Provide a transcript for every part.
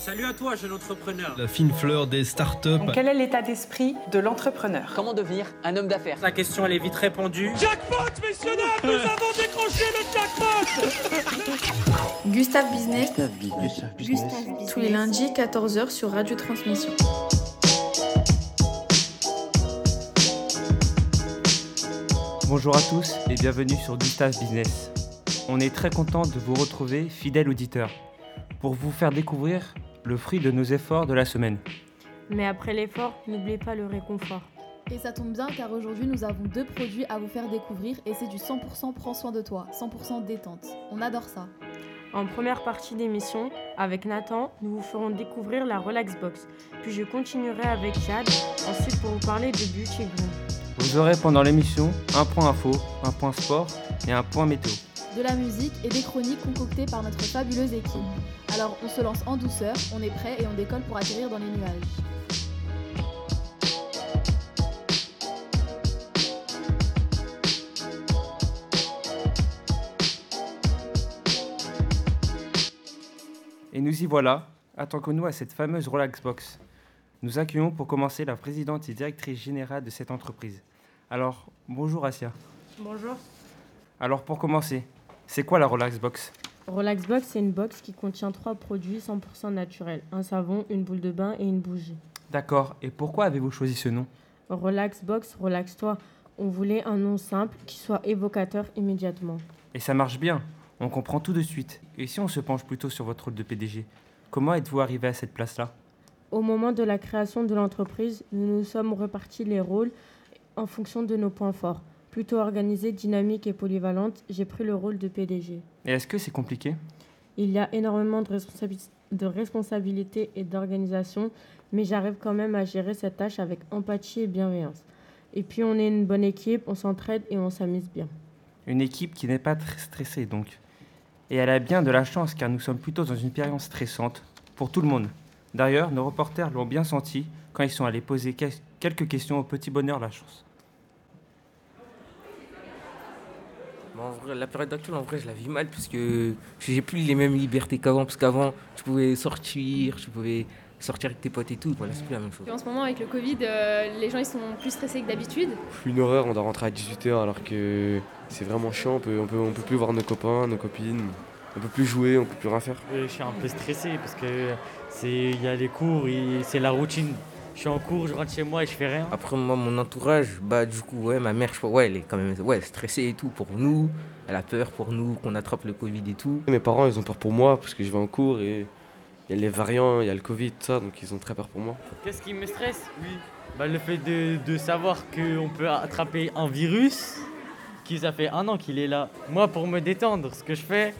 Salut à toi, jeune entrepreneur. La fine fleur des startups. Quel est l'état d'esprit de l'entrepreneur Comment devenir un homme d'affaires La question, elle est vite répondue. Jackpot, messieurs dames, nous avons décroché le jackpot Gustave Business. Gustave Business. Tous les lundis, 14h sur Radio Transmission. Bonjour à tous et bienvenue sur Gustave Business. On est très content de vous retrouver, fidèles auditeurs, pour vous faire découvrir le fruit de nos efforts de la semaine. Mais après l'effort, n'oubliez pas le réconfort. Et ça tombe bien car aujourd'hui nous avons deux produits à vous faire découvrir et c'est du 100% prends soin de toi, 100% détente. On adore ça. En première partie d'émission, avec Nathan, nous vous ferons découvrir la Relax Box. Puis je continuerai avec Chad, ensuite pour vous parler de Beauty Groom. Vous aurez pendant l'émission un point info, un point sport et un point météo. De la musique et des chroniques concoctées par notre fabuleuse équipe. Alors on se lance en douceur, on est prêt et on décolle pour atterrir dans les nuages. Et nous y voilà, attendons-nous à cette fameuse Relax Box. Nous accueillons pour commencer la présidente et directrice générale de cette entreprise. Alors, bonjour Asia. Bonjour. Alors pour commencer, c'est quoi la Relax Box? Relax Box, c'est une box qui contient trois produits 100% naturels un savon, une boule de bain et une bougie. D'accord, et pourquoi avez-vous choisi ce nom? Relax Box, relax-toi. On voulait un nom simple qui soit évocateur immédiatement. Et ça marche bien, on comprend tout de suite. Et si on se penche plutôt sur votre rôle de PDG, comment êtes-vous arrivé à cette place-là? Au moment de la création de l'entreprise, nous nous sommes repartis les rôles en fonction de nos points forts. Plutôt organisée, dynamique et polyvalente, j'ai pris le rôle de PDG. Et est-ce que c'est compliqué? Il y a énormément de, responsabi- de responsabilités et d'organisation, mais j'arrive quand même à gérer cette tâche avec empathie et bienveillance. Et puis on est une bonne équipe, on s'entraide et on s'amuse bien. Une équipe qui n'est pas très stressée donc. Et elle a bien de la chance car nous sommes plutôt dans une période stressante pour tout le monde. D'ailleurs, nos reporters l'ont bien senti quand ils sont allés poser que- quelques questions au petit bonheur la chance. Bon, en vrai, la période actuelle, en vrai, je la vis mal parce que j'ai plus les mêmes libertés qu'avant. Parce qu'avant, tu pouvais sortir, tu pouvais sortir avec tes potes et tout. Voilà, c'est plus la même chose. En ce moment, avec le Covid, euh, les gens ils sont plus stressés que d'habitude. Une horreur, on doit rentrer à 18h alors que c'est vraiment chiant. On peut, on, peut, on peut plus voir nos copains, nos copines. On peut plus jouer, on peut plus rien faire. Euh, je suis un peu stressé parce que c'est il y a les cours et c'est la routine. Je suis en cours, je rentre chez moi et je fais rien. Après, moi, mon entourage, bah, du coup, ouais, ma mère, je, ouais, elle est quand même ouais, stressée et tout pour nous. Elle a peur pour nous qu'on attrape le Covid et tout. Mes parents, ils ont peur pour moi parce que je vais en cours et il y a les variants, il y a le Covid, tout ça, donc ils ont très peur pour moi. Qu'est-ce qui me stresse? Oui. Bah, le fait de, de savoir qu'on peut attraper un virus, qui ça fait un an qu'il est là. Moi, pour me détendre, ce que je fais,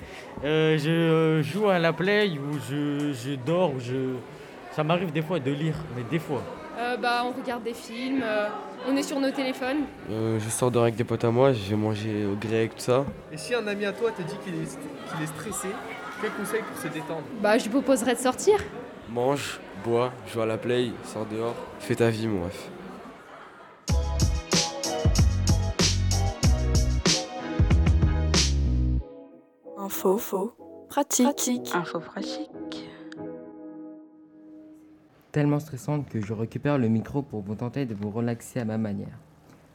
euh, je joue à la play ou je, je dors ou je. Ça m'arrive des fois de lire, mais des fois. Euh, bah, on regarde des films, euh, on est sur nos téléphones. Euh, je sors dehors avec des potes à moi, je vais manger au grec, tout ça. Et si un ami à toi te dit qu'il est, qu'il est stressé, quel conseil pour se détendre? Bah, je vous proposerais de sortir. Mange, bois, joue à la play, sors dehors, fais ta vie, mon ref. Info, faux, pratique. Info pratique. Tellement stressante que je récupère le micro pour vous tenter de vous relaxer à ma manière.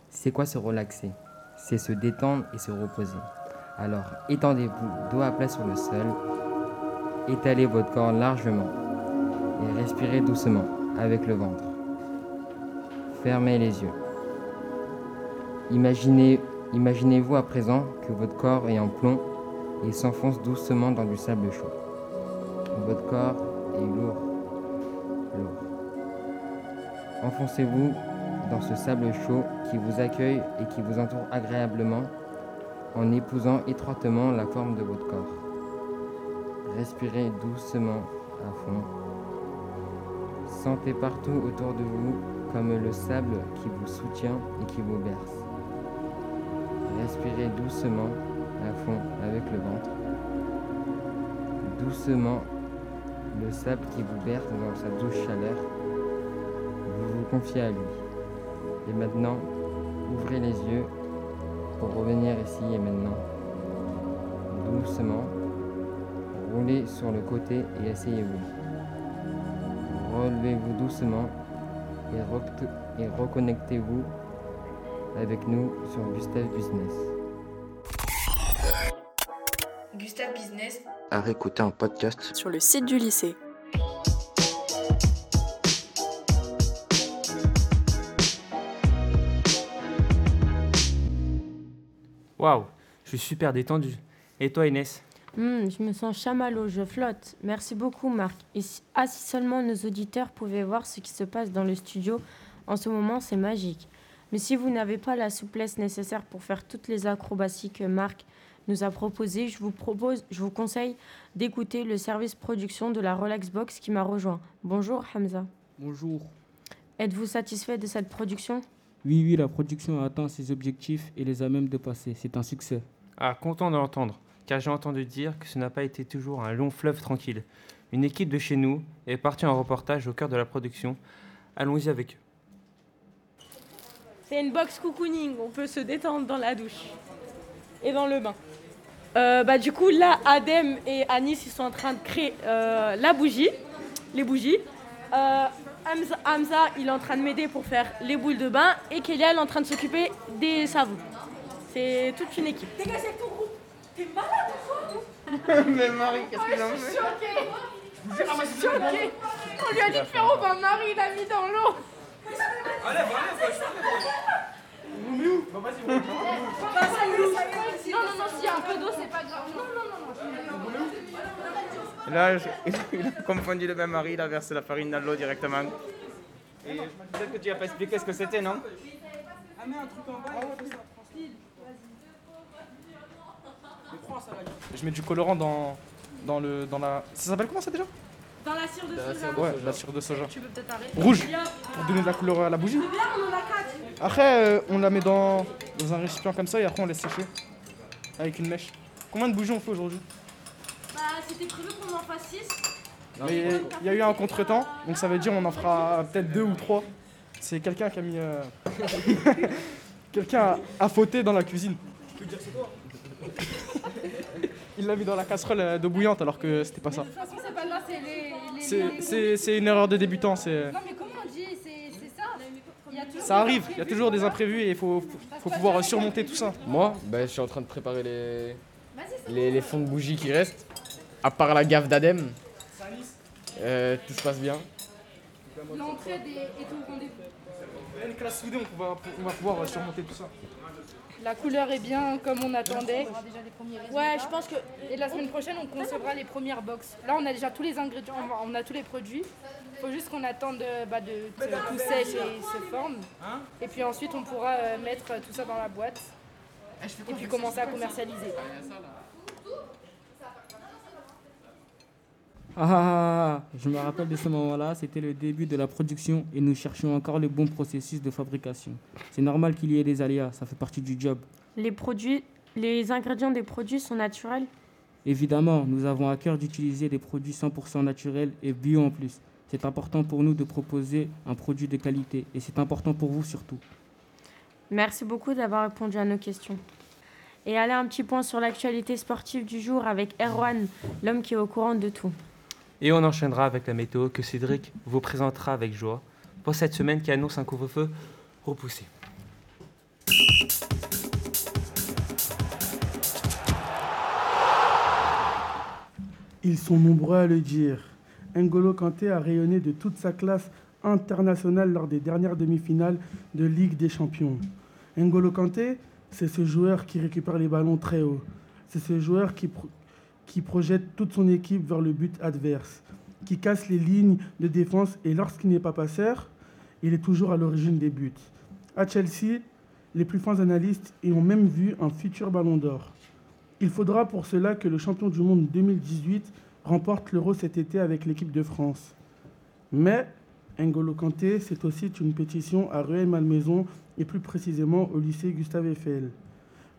C'est quoi se relaxer? C'est se détendre et se reposer. Alors étendez-vous dos à plat sur le sol, étalez votre corps largement et respirez doucement avec le ventre. Fermez les yeux. Imaginez, imaginez-vous à présent que votre corps est en plomb et s'enfonce doucement dans du sable chaud. Votre corps est lourd, Enfoncez-vous dans ce sable chaud qui vous accueille et qui vous entoure agréablement en épousant étroitement la forme de votre corps. Respirez doucement à fond. Sentez partout autour de vous comme le sable qui vous soutient et qui vous berce. Respirez doucement à fond avec le ventre. Doucement, le sable qui vous berce dans sa douce chaleur. Vous vous confiez à lui. Et maintenant, ouvrez les yeux pour revenir ici et maintenant. Doucement. Roulez sur le côté et asseyez-vous. Relevez-vous doucement et, et reconnectez-vous avec nous sur Gustave Business. Gustave Business. À réécouter en podcast Sur le site du lycée. Waouh, je suis super détendu. Et toi, Inès? Hmm, je me sens chamallow, je flotte. Merci beaucoup, Marc. Et si, ah, si seulement nos auditeurs pouvaient voir ce qui se passe dans le studio, en ce moment, c'est magique. Mais si vous n'avez pas la souplesse nécessaire pour faire toutes les acrobaties que Marc nous a proposées, je vous propose, je vous conseille d'écouter le service production de la Relax Box qui m'a rejoint. Bonjour, Hamza. Bonjour. Êtes-vous satisfait de cette production? Oui, oui, la production a atteint ses objectifs et les a même dépassés. C'est un succès. Ah, content de l'entendre, car j'ai entendu dire que ce n'a pas été toujours un long fleuve tranquille. Une équipe de chez nous est partie en reportage au cœur de la production. Allons-y avec eux. C'est une box cocooning, on peut se détendre dans la douche et dans le bain. Euh, bah, du coup, là, Adem et Anis, ils sont en train de créer euh, la bougie, les bougies. Euh, Hamza, Hamza, il est en train de m'aider pour faire les boules de bain et Kélia, elle est en train de s'occuper des savons. C'est toute une équipe. Dégagez avec ton groupe. T'es malade ou quoi Mais Marie, qu'est-ce qu'elle en Je suis fait choquée. Ah, Je suis choquée. On lui a dit de faire au bain. Marie, il l'a mis dans l'eau. Met Là, je- il a confondu le bain-marie, il a versé la farine dans l'eau directement. Et peut-être que tu n'as pas expliqué ce que c'était, non Ah, mais un truc en bas. Je mets du colorant dans, dans, le, dans la. Ça s'appelle comment ça déjà Dans la cire de soja. Ouais, la cire de soja. Tu peux peut-être arrêter. Rouge, pour donner de la couleur à la bougie. C'est bien, on en a quatre. Après, euh, on la met dans, dans un récipient comme ça et après on laisse sécher avec une mèche. Combien de bougies on fait aujourd'hui? Bah, c'était prévu qu'on en fasse 6. Mais il y a eu un contretemps, donc ça veut dire on en fera peut-être deux ou trois. C'est quelqu'un qui a mis. euh, quelqu'un a, a fauté dans la cuisine. Il l'a mis dans la casserole euh, d'eau bouillante alors que c'était pas ça. De toute façon, c'est pas là, c'est les. C'est- une erreur de débutant. c'est- Non, mais comment on dit C'est ça Ça arrive, il y a toujours des imprévus et il faut, faut, faut pouvoir surmonter tout ça. Moi, bah, je suis en train de préparer les, les, les fonds de bougies qui restent. À part la gaffe d'Adem, euh, tout se passe bien. L'entraide est, est au rendez-vous. Une classe soudée, on va, on va pouvoir surmonter tout ça. La couleur est bien comme on attendait. Ouais, je pense que. Et la semaine prochaine, on concevra les premières box. Là, on a déjà tous les ingrédients, on a- on tous les produits. Il faut juste qu'on attende euh, bah, de, que tout sèche et se forme. Et puis ensuite, on pourra euh, mettre tout ça dans la boîte. Et puis commencer à commercialiser. Ah, ah, ah, ah, je me rappelle de ce moment-là, c'était le début de la production et nous cherchions encore le bon processus de fabrication. C'est normal qu'il y ait des aléas, ça fait partie du job. Les produits, les ingrédients des produits sont naturels? Évidemment, nous avons à cœur d'utiliser des produits 100% naturels et bio en plus. C'est important pour nous de proposer un produit de qualité et c'est important pour vous surtout. Merci beaucoup d'avoir répondu à nos questions. Et allez, un petit point sur l'actualité sportive du jour avec Erwan, l'homme qui est au courant de tout. Et on enchaînera avec la météo que Cédric vous présentera avec joie pour cette semaine qui annonce un couvre-feu repoussé. Ils sont nombreux à le dire. N'Golo Kanté a rayonné de toute sa classe internationale lors des dernières demi-finales de Ligue des Champions. N'Golo Kanté, c'est ce joueur qui récupère les ballons très haut. C'est ce joueur qui, qui projette toute son équipe vers le but adverse, qui casse les lignes de défense et lorsqu'il n'est pas passeur, il est toujours à l'origine des buts. À Chelsea, les plus fins analystes y ont même vu un futur ballon d'or. Il faudra pour cela que le champion du monde 2018 remporte l'Euro cet été avec l'équipe de France. Mais N'Golo Kanté, c'est aussi une pétition à Rueil-Malmaison et plus précisément au lycée Gustave Eiffel.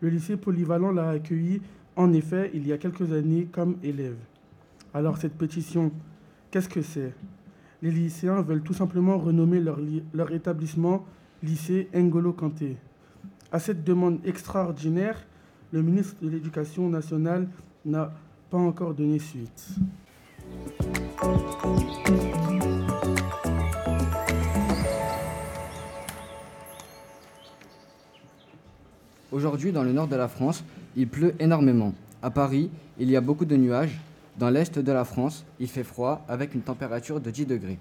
Le lycée polyvalent l'a accueilli en effet il y a quelques années comme élève. Alors cette pétition, qu'est-ce que c'est? Les lycéens veulent tout simplement renommer leur, li- leur établissement lycée N'Golo Kanté. À cette demande extraordinaire, le ministre de l'Éducation nationale n'a pas encore donné suite. Aujourd'hui, dans le nord de la France, il pleut énormément. À Paris, il y a beaucoup de nuages. Dans l'est de la France, il fait froid avec une température de 10 degrés.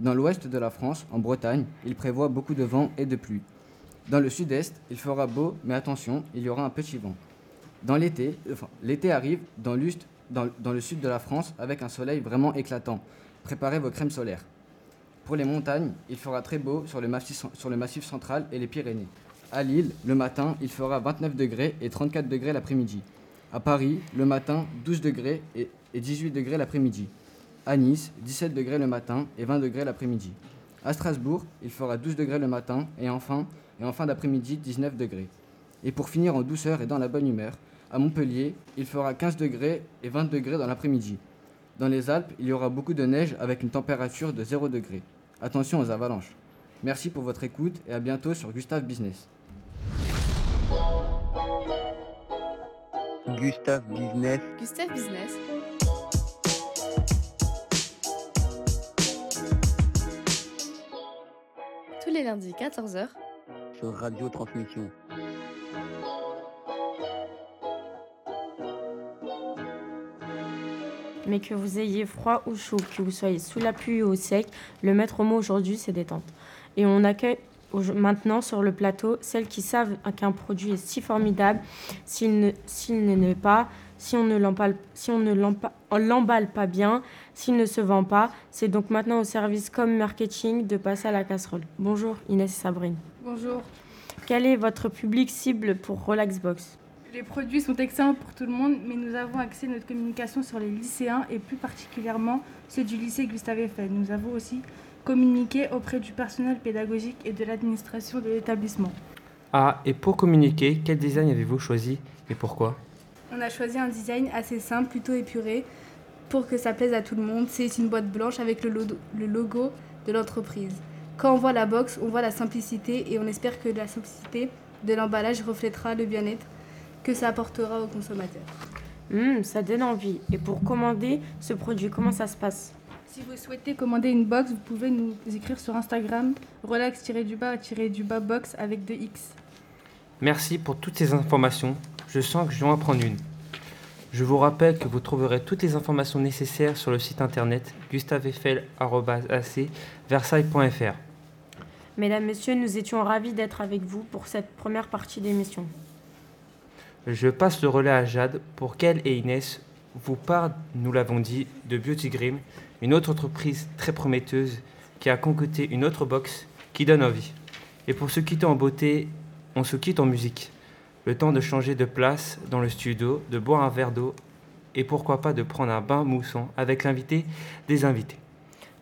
Dans l'ouest de la France, en Bretagne, il prévoit beaucoup de vent et de pluie. Dans le sud-est, il fera beau, mais attention, il y aura un petit vent. Dans l'été, l'été arrive dans, l'ust- dans- le sud de la France avec un soleil vraiment éclatant. Préparez vos crèmes solaires. Pour les montagnes, il fera très beau sur le massif central et les Pyrénées. À Lille, le matin, il fera 29 degrés et 34 degrés l'après-midi. À Paris, le matin, 12 degrés et, et 18 degrés l'après-midi. À Nice, 17 degrés le matin et 20 degrés l'après-midi. À Strasbourg, il fera 12 degrés le matin et enfin, et en fin d'après-midi, 19 degrés. Et pour finir en douceur et dans la bonne humeur, à Montpellier, il fera 15 degrés et 20 degrés dans l'après-midi. Dans les Alpes, il y aura beaucoup de neige avec une température de 0 degré. Attention aux avalanches. Merci pour votre écoute et à bientôt sur Gustave Business. Gustave Business. Gustave Business. Tous les lundis 14h Sur Radio Transmission. Mais que vous ayez froid ou chaud, que vous soyez sous la pluie ou au sec, le maître mot aujourd'hui, c'est détente. Et on accueille maintenant sur le plateau celles qui savent qu'un produit est si formidable s'il ne, s'il ne l'est pas, si on ne l'emballe si on ne l'emballe pas bien, s'il ne se vend pas. C'est donc maintenant au service comme marketing de passer à la casserole. Bonjour Inès et Sabrine. Bonjour. Quel est votre public cible pour Relaxbox? Les produits sont excellents pour tout le monde, mais nous avons axé notre communication sur les lycéens et plus particulièrement ceux du lycée Gustave Eiffel. Nous avons aussi communiqué auprès du personnel pédagogique et de l'administration de l'établissement. Ah, et pour communiquer, quel design avez-vous choisi et pourquoi? On a choisi un design assez simple, plutôt épuré, pour que ça plaise à tout le monde. C'est une boîte blanche avec le, logo de l'entreprise. Quand on voit la box, on voit la simplicité et on espère que la simplicité de l'emballage reflètera le bien-être que ça apportera aux consommateurs. Hum, ça donne envie. Et pour commander ce produit, comment ça se passe? Si vous souhaitez commander une box, vous pouvez nous écrire sur Instagram relax-du-bas-du-bas box avec 2 X. Merci pour toutes ces informations. Je sens que je dois en prendre une. Je vous rappelle que vous trouverez toutes les informations nécessaires sur le site internet gustaveiffel.ac versailles.fr. Mesdames, Messieurs, nous étions ravis d'être avec vous pour cette première partie d'émission. Je passe le relais à Jade pour qu'elle et Inès vous parlent, nous l'avons dit, de Beauty Grim, une autre entreprise très prometteuse qui a concocté une autre box qui donne envie. Et pour se quitter en beauté, on se quitte en musique. Le temps de changer de place dans le studio, de boire un verre d'eau et pourquoi pas de prendre un bain moussant avec l'invité des invités.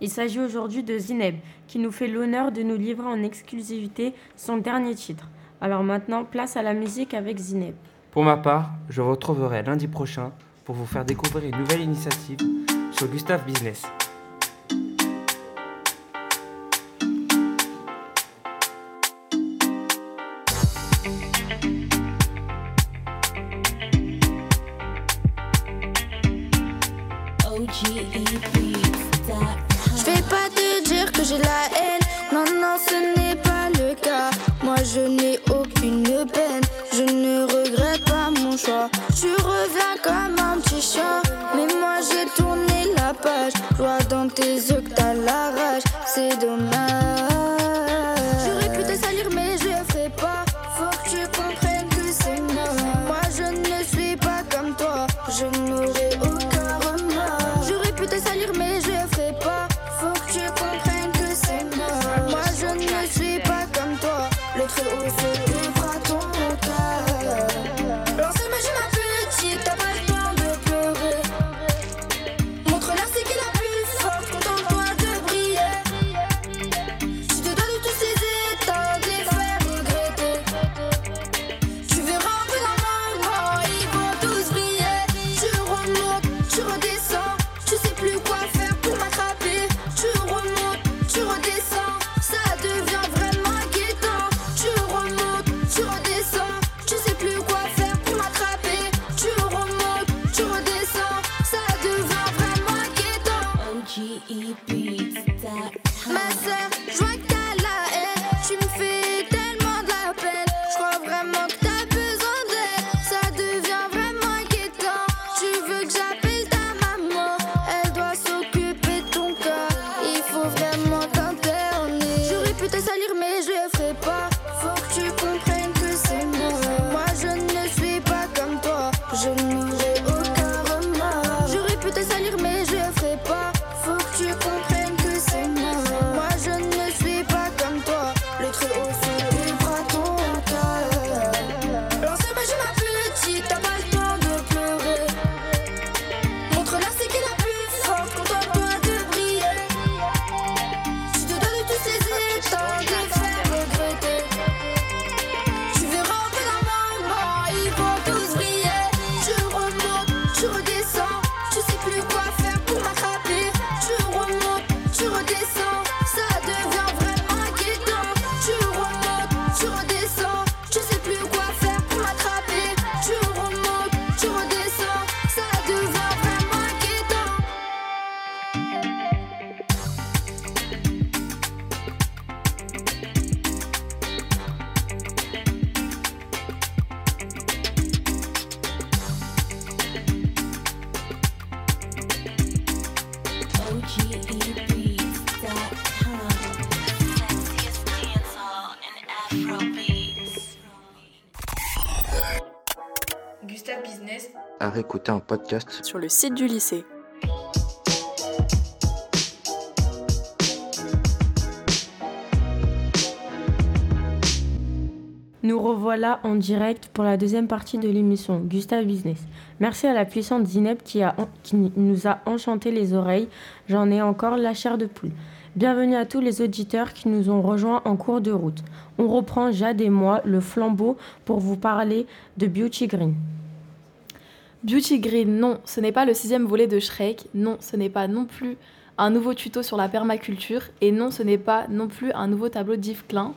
Il s'agit aujourd'hui de Zineb, qui nous fait l'honneur de nous livrer en exclusivité son dernier titre. Alors maintenant, place à la musique avec Zineb. Pour ma part, je retrouverai lundi prochain pour vous faire découvrir une nouvelle initiative sur Gustave Business. Je vais pas te dire que j'ai la haine, non, non, ce n'est pas le cas. Moi je n'ai aucune peine, je ne regrette pas mon choix. Tu reviens comme un petit chat, mais moi j'ai tourné la page. Je vois dans tes yeux que t'as la rage, c'est dommage. Gustave Business. À réécouter en podcast Sur le site du lycée. Nous revoilà en direct pour la deuxième partie de l'émission Gustave Business. Merci à la puissante Zineb qui, a, qui nous a enchanté les oreilles. J'en ai encore la chair de poule. Bienvenue à tous les auditeurs qui nous ont rejoints en cours de route. On reprend Jade et moi le flambeau pour vous parler de Beauty Green. Beauty Green, non, ce n'est pas le sixième volet de Shrek, non, ce n'est pas non plus un nouveau tuto sur la permaculture, et non, ce n'est pas non plus un nouveau tableau d'Yves Klein.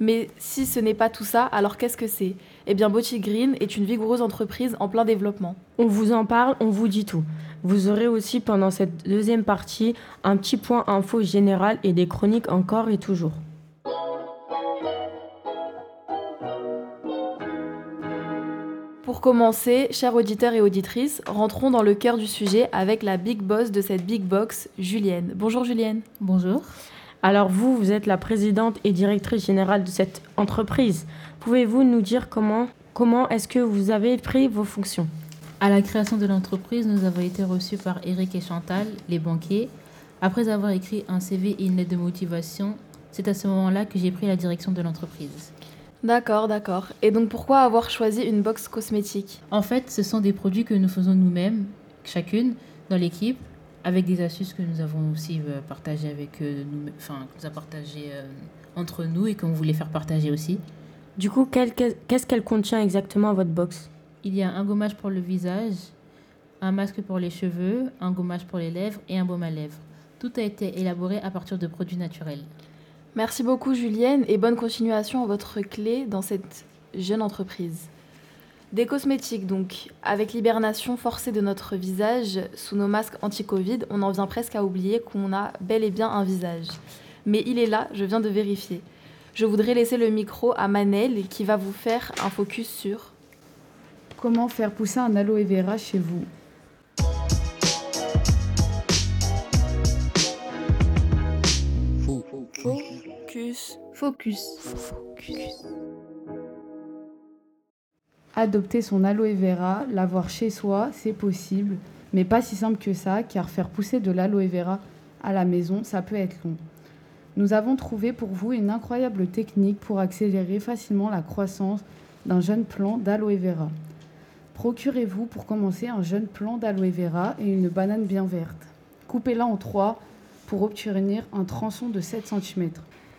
Mais si ce n'est pas tout ça, alors qu'est-ce que c'est? Eh bien, Beauty Green est une vigoureuse entreprise en plein développement. On vous en parle, on vous dit tout. Vous aurez aussi pendant cette deuxième partie un petit point info général et des chroniques encore et toujours. Pour commencer, chers auditeurs et auditrices, rentrons dans le cœur du sujet avec la big boss de cette big box, Julienne. Bonjour Julienne. Bonjour. Alors vous, vous êtes la présidente et directrice générale de cette entreprise. Pouvez-vous nous dire comment, comment est-ce que vous avez pris vos fonctions? À la création de l'entreprise, nous avons été reçus par Eric et Chantal, les banquiers. Après avoir écrit un CV et une lettre de motivation, c'est à ce moment-là que j'ai pris la direction de l'entreprise. D'accord, d'accord. Et donc pourquoi avoir choisi une box cosmétique? En fait, ce sont des produits que nous faisons nous-mêmes, chacune, dans l'équipe, avec des astuces que nous avons aussi euh, partagées avec euh, nous, enfin, que nous a partagées euh, entre nous et qu'on voulait faire partager aussi. Du coup, qu'est-ce qu'elle contient exactement votre box? Il y a un gommage pour le visage, un masque pour les cheveux, un gommage pour les lèvres et un baume à lèvres. Tout a été élaboré à partir de produits naturels. Merci beaucoup Julienne et bonne continuation à votre clé dans cette jeune entreprise. Des cosmétiques donc, avec l'hibernation forcée de notre visage sous nos masques anti-Covid, on en vient presque à oublier qu'on a bel et bien un visage. Mais il est là, je viens de vérifier. Je voudrais laisser le micro à Manel qui va vous faire un focus sur Comment faire pousser un aloe vera chez vous? Focus. Focus. Adopter son aloe vera, l'avoir chez soi, c'est possible, mais pas si simple que ça, car faire pousser de l'aloe vera à la maison, ça peut être long. Nous avons trouvé pour vous une incroyable technique pour accélérer facilement la croissance d'un jeune plant d'aloe vera. Procurez-vous pour commencer un jeune plant d'aloe vera et une banane bien verte. Coupez-la en trois pour obtenir un tronçon de 7 cm.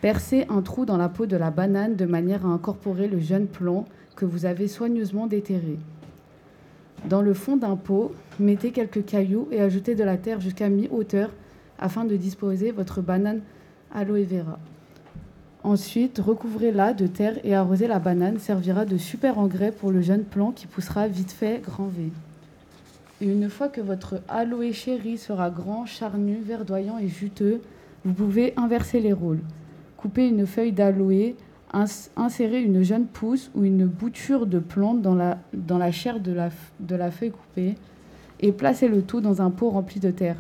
Percez un trou dans la peau de la banane de manière à incorporer le jeune plant que vous avez soigneusement déterré. Dans le fond d'un pot, mettez quelques cailloux et ajoutez de la terre jusqu'à mi-hauteur afin de disposer votre banane aloe vera. Ensuite, recouvrez-la de terre et arrosez la banane servira de super engrais pour le jeune plant qui poussera vite fait grand V. Et une fois que votre aloe chéri sera grand, charnu, verdoyant et juteux, vous pouvez inverser les rôles. Couper une feuille d'aloe, ins- insérer une jeune pousse ou une bouture de plante dans la, chair de la, feuille coupée et placer le tout dans un pot rempli de terre.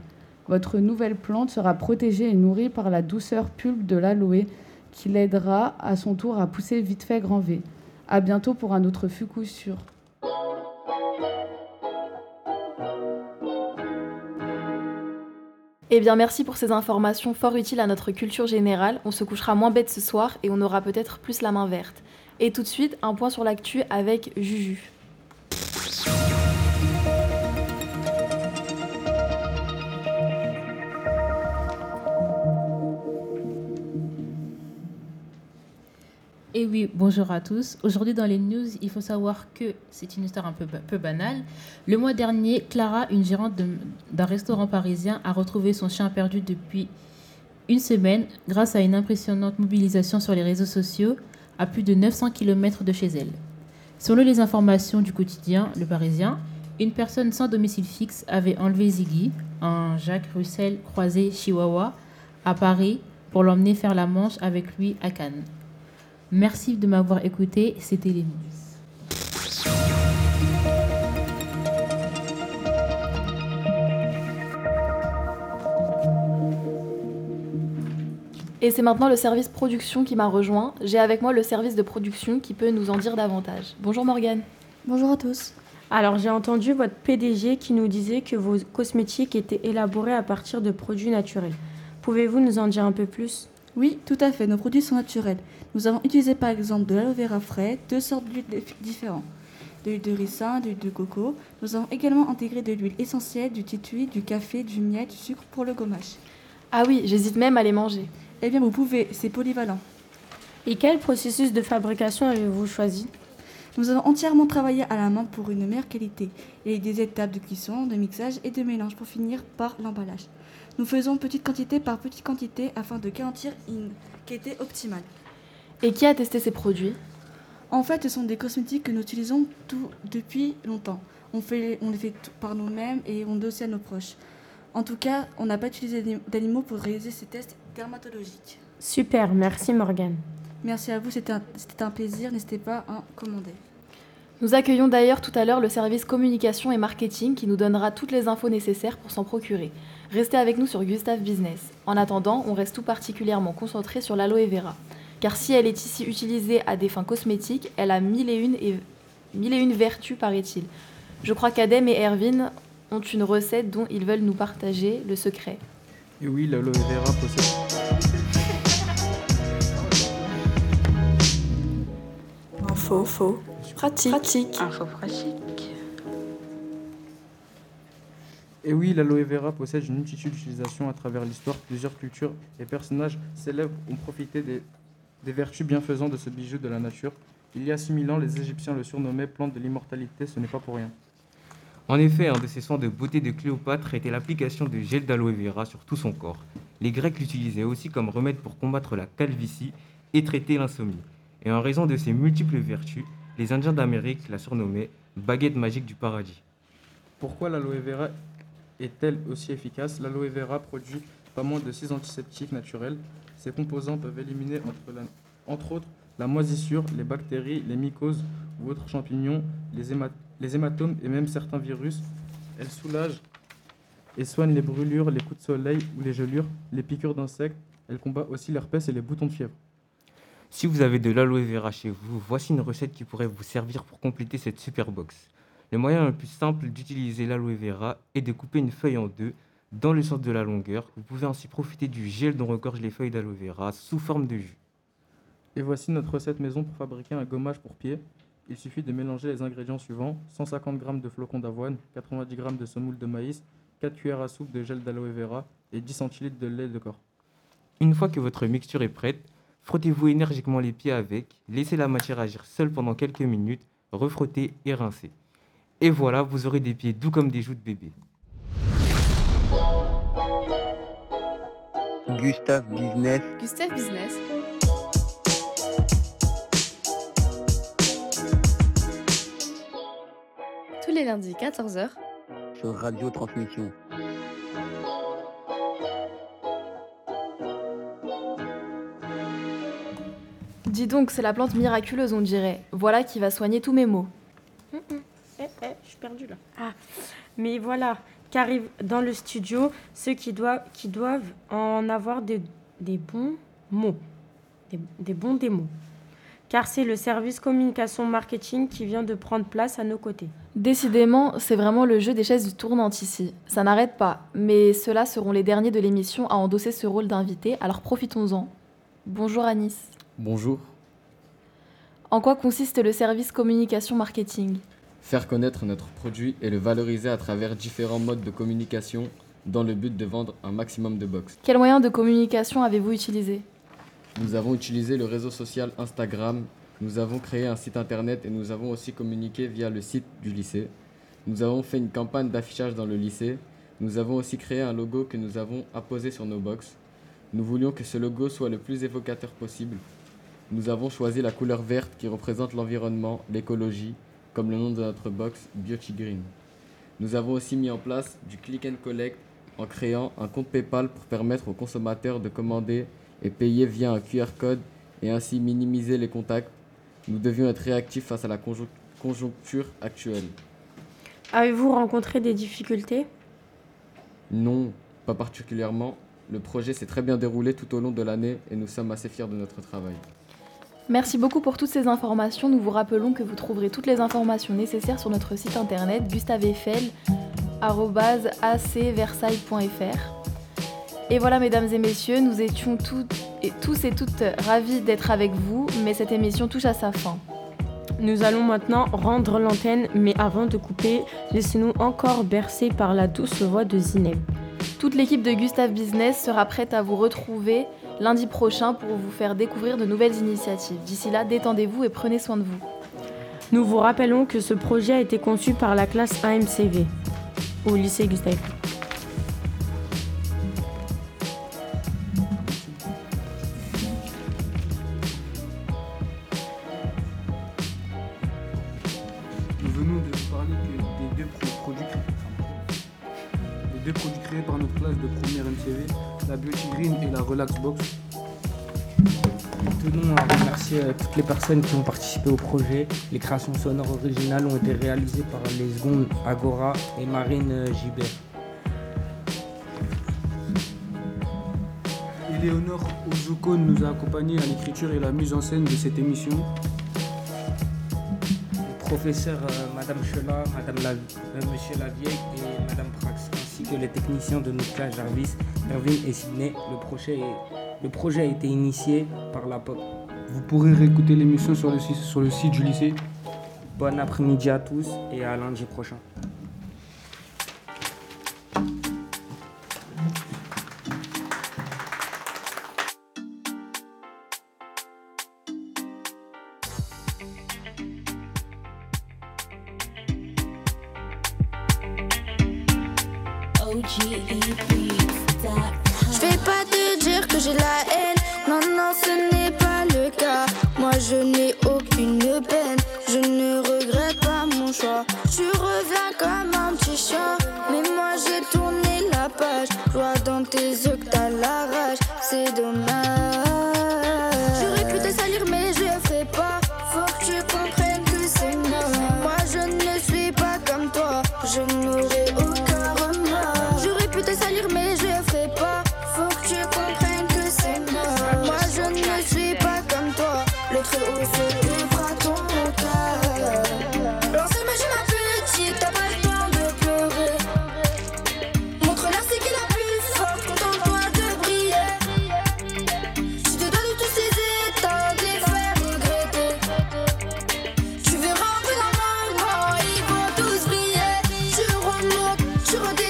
Votre nouvelle plante sera protégée et nourrie par la douceur pulpe de l'aloe qui l'aidera à son tour à pousser vite fait grand V. À bientôt pour un autre fuku sur Eh bien, merci pour ces informations fort utiles à notre culture générale. On se couchera moins bête ce soir et on aura peut-être plus la main verte. Et tout de suite, un point sur l'actu avec Juju. Et oui, bonjour à tous. Aujourd'hui dans les news, il faut savoir que c'est une histoire un peu, ba- peu banale. Le mois dernier, Clara, une gérante d'un restaurant parisien, a retrouvé son chien perdu depuis une semaine grâce à une impressionnante mobilisation sur les réseaux sociaux à plus de 900 km de chez elle. Selon les informations du quotidien Le Parisien, une personne sans domicile fixe avait enlevé Ziggy, un Jacques Russell croisé Chihuahua, à Paris pour l'emmener faire la manche avec lui à Cannes. Merci de m'avoir écouté, c'était les news. Et c'est maintenant le service production qui m'a rejoint. J'ai avec moi le service de production qui peut nous en dire davantage. Bonjour Morgane. Bonjour à tous. Alors j'ai entendu votre PDG qui nous disait que vos cosmétiques étaient élaborés à partir de produits naturels. Pouvez-vous nous en dire un peu plus? Oui, tout à fait. Nos produits sont naturels. Nous avons utilisé par exemple de l'aloe vera frais, deux sortes d'huiles dif- différentes. De l'huile de ricin, de l'huile de coco. Nous avons également intégré de l'huile essentielle, du titouille, du café, du miel, du sucre pour le gommage. Ah oui, j'hésite même à les manger. Eh bien, vous pouvez, c'est polyvalent. Et quel processus de fabrication avez-vous choisi? Nous avons entièrement travaillé à la main pour une meilleure qualité. Il y a eu des étapes de cuisson, de mixage et de mélange pour finir par l'emballage. Nous faisons petite quantité par petite quantité afin de garantir une qualité optimale. Et qui a testé ces produits? En fait, ce sont des cosmétiques que nous utilisons tout depuis longtemps. On, fait, on les fait tout par nous-mêmes et on donne aussi à nos proches. En tout cas, on n'a pas utilisé d'anim- d'animaux pour réaliser ces tests dermatologiques. Super, merci Morgane. Merci à vous, c'était un, c'était un plaisir. N'hésitez pas à commander. Nous accueillons d'ailleurs tout à l'heure le service communication et marketing qui nous donnera toutes les infos nécessaires pour s'en procurer. Restez avec nous sur Gustave Business. En attendant, on reste tout particulièrement concentré sur l'aloe vera. Car si elle est ici utilisée à des fins cosmétiques, elle a mille et une, et, mille et une vertus, paraît-il. Je crois qu'Adem et Erwin ont une recette dont ils veulent nous partager le secret. Et oui, l'aloe vera possède. Info, faux, pratique. pratique. Info pratique. Et oui, l'aloe vera possède une multitude d'utilisations à travers l'histoire. Plusieurs cultures et personnages célèbres ont profité des, des vertus bienfaisantes de ce bijou de la nature. Il y a 6000 ans, les Égyptiens le surnommaient plante de l'immortalité, ce n'est pas pour rien. En effet, un de ses soins de beauté de Cléopâtre était l'application de gel d'aloe vera sur tout son corps. Les Grecs l'utilisaient aussi comme remède pour combattre la calvitie et traiter l'insomnie. Et en raison de ses multiples vertus, les Indiens d'Amérique la surnommaient baguette magique du paradis. Pourquoi l'aloe vera est-elle aussi efficace? L'aloe vera produit pas moins de 6 antiseptiques naturels. Ses composants peuvent éliminer entre, autres la moisissure, les bactéries, les mycoses ou autres champignons, les, les hématomes et même certains virus. Elle soulage et soigne les brûlures, les coups de soleil ou les gelures, les piqûres d'insectes. Elle combat aussi l'herpès et les boutons de fièvre. Si vous avez de l'aloe vera chez vous, voici une recette qui pourrait vous servir pour compléter cette super box. Le moyen le plus simple d'utiliser l'aloe vera est de couper une feuille en deux dans le sens de la longueur. Vous pouvez ainsi profiter du gel dont regorgent les feuilles d'aloe vera sous forme de jus. Et voici notre recette maison pour fabriquer un gommage pour pied. Il suffit de mélanger les ingrédients suivants 150 g de flocons d'avoine, 90 g de semoule de maïs, 4 cuillères à soupe de gel d'aloe vera et 10 centilitres de lait de corps. Une fois que votre mixture est prête, frottez-vous énergiquement les pieds avec, laissez la matière agir seule pendant quelques minutes, refrottez et rincez. Et voilà, vous aurez des pieds doux comme des joues de bébé. Gustave Business. Gustave Business. Tous les lundis 14h sur Radio Transmission. Dis donc, c'est la plante miraculeuse, on dirait. Voilà qui va soigner tous mes maux. Hum, hum. Eh, eh, je suis perdue là. Ah, mais voilà, qu'arrivent dans le studio ceux qui doivent, qui doivent en avoir des, des bons mots, des, des bons démos. Car c'est le service communication marketing qui vient de prendre place à nos côtés. Décidément, c'est vraiment le jeu des chaises tournantes ici. Ça n'arrête pas, mais ceux-là seront les derniers de l'émission à endosser ce rôle d'invité, alors profitons-en. Bonjour Anis. Bonjour. En quoi consiste le service communication marketing? Faire connaître notre produit et le valoriser à travers différents modes de communication dans le but de vendre un maximum de box. Quels moyens de communication avez-vous utilisés? Nous avons utilisé le réseau social Instagram, nous avons créé un site internet et nous avons aussi communiqué via le site du lycée. Nous avons fait une campagne d'affichage dans le lycée. Nous avons aussi créé un logo que nous avons apposé sur nos box. Nous voulions que ce logo soit le plus évocateur possible. Nous avons choisi la couleur verte qui représente l'environnement, l'écologie, comme le nom de notre box Beauty Green. Nous avons aussi mis en place du click and collect en créant un compte PayPal pour permettre aux consommateurs de commander et payer via un QR code et ainsi minimiser les contacts. Nous devions être réactifs face à la conjon- conjoncture actuelle. Avez-vous rencontré des difficultés? Non, pas particulièrement. Le projet s'est très bien déroulé tout au long de l'année et nous sommes assez fiers de notre travail. Merci beaucoup pour toutes ces informations. Nous vous rappelons que vous trouverez toutes les informations nécessaires sur notre site internet gustaveiffel.acversailles.fr. Et voilà, mesdames et messieurs, nous étions tous et toutes ravis d'être avec vous, mais cette émission touche à sa fin. Nous allons maintenant rendre l'antenne, mais avant de couper, laissez-nous encore bercer par la douce voix de Zineb. Toute l'équipe de Gustave Business sera prête à vous retrouver lundi prochain pour vous faire découvrir de nouvelles initiatives. D'ici là, détendez-vous et prenez soin de vous. Nous vous rappelons que ce projet a été conçu par la classe AMCV au lycée Gustave. Deux produits créés par notre classe de première MCV, la Beauty Green et la Relax Box. Nous tenons à remercier euh, toutes les personnes qui ont participé au projet. Les créations sonores originales ont été réalisées par les secondes Agora et Marine euh, Gibert. Éléonore Ozuko nous a accompagnés à l'écriture et la mise en scène de cette émission. Les professeurs euh, Madame Chela, Madame La- euh, Monsieur Lavieille et ainsi que les techniciens de notre classe Jarvis, Erwin et Sidney. Le projet, est- le projet a été initié par la POP. Vous pourrez réécouter l'émission sur le, site- sur le site du lycée. Bon après-midi à tous et à lundi prochain. Je vais pas te dire que j'ai la haine. Non, non, ce n'est pas le cas. Moi, je n'ai aucune peine. Je ne regrette pas mon choix. Tu reviens comme un petit chat. Mais moi, j'ai tourné la page. Je dans tes yeux que t'as la rage. C'est dommage. Sure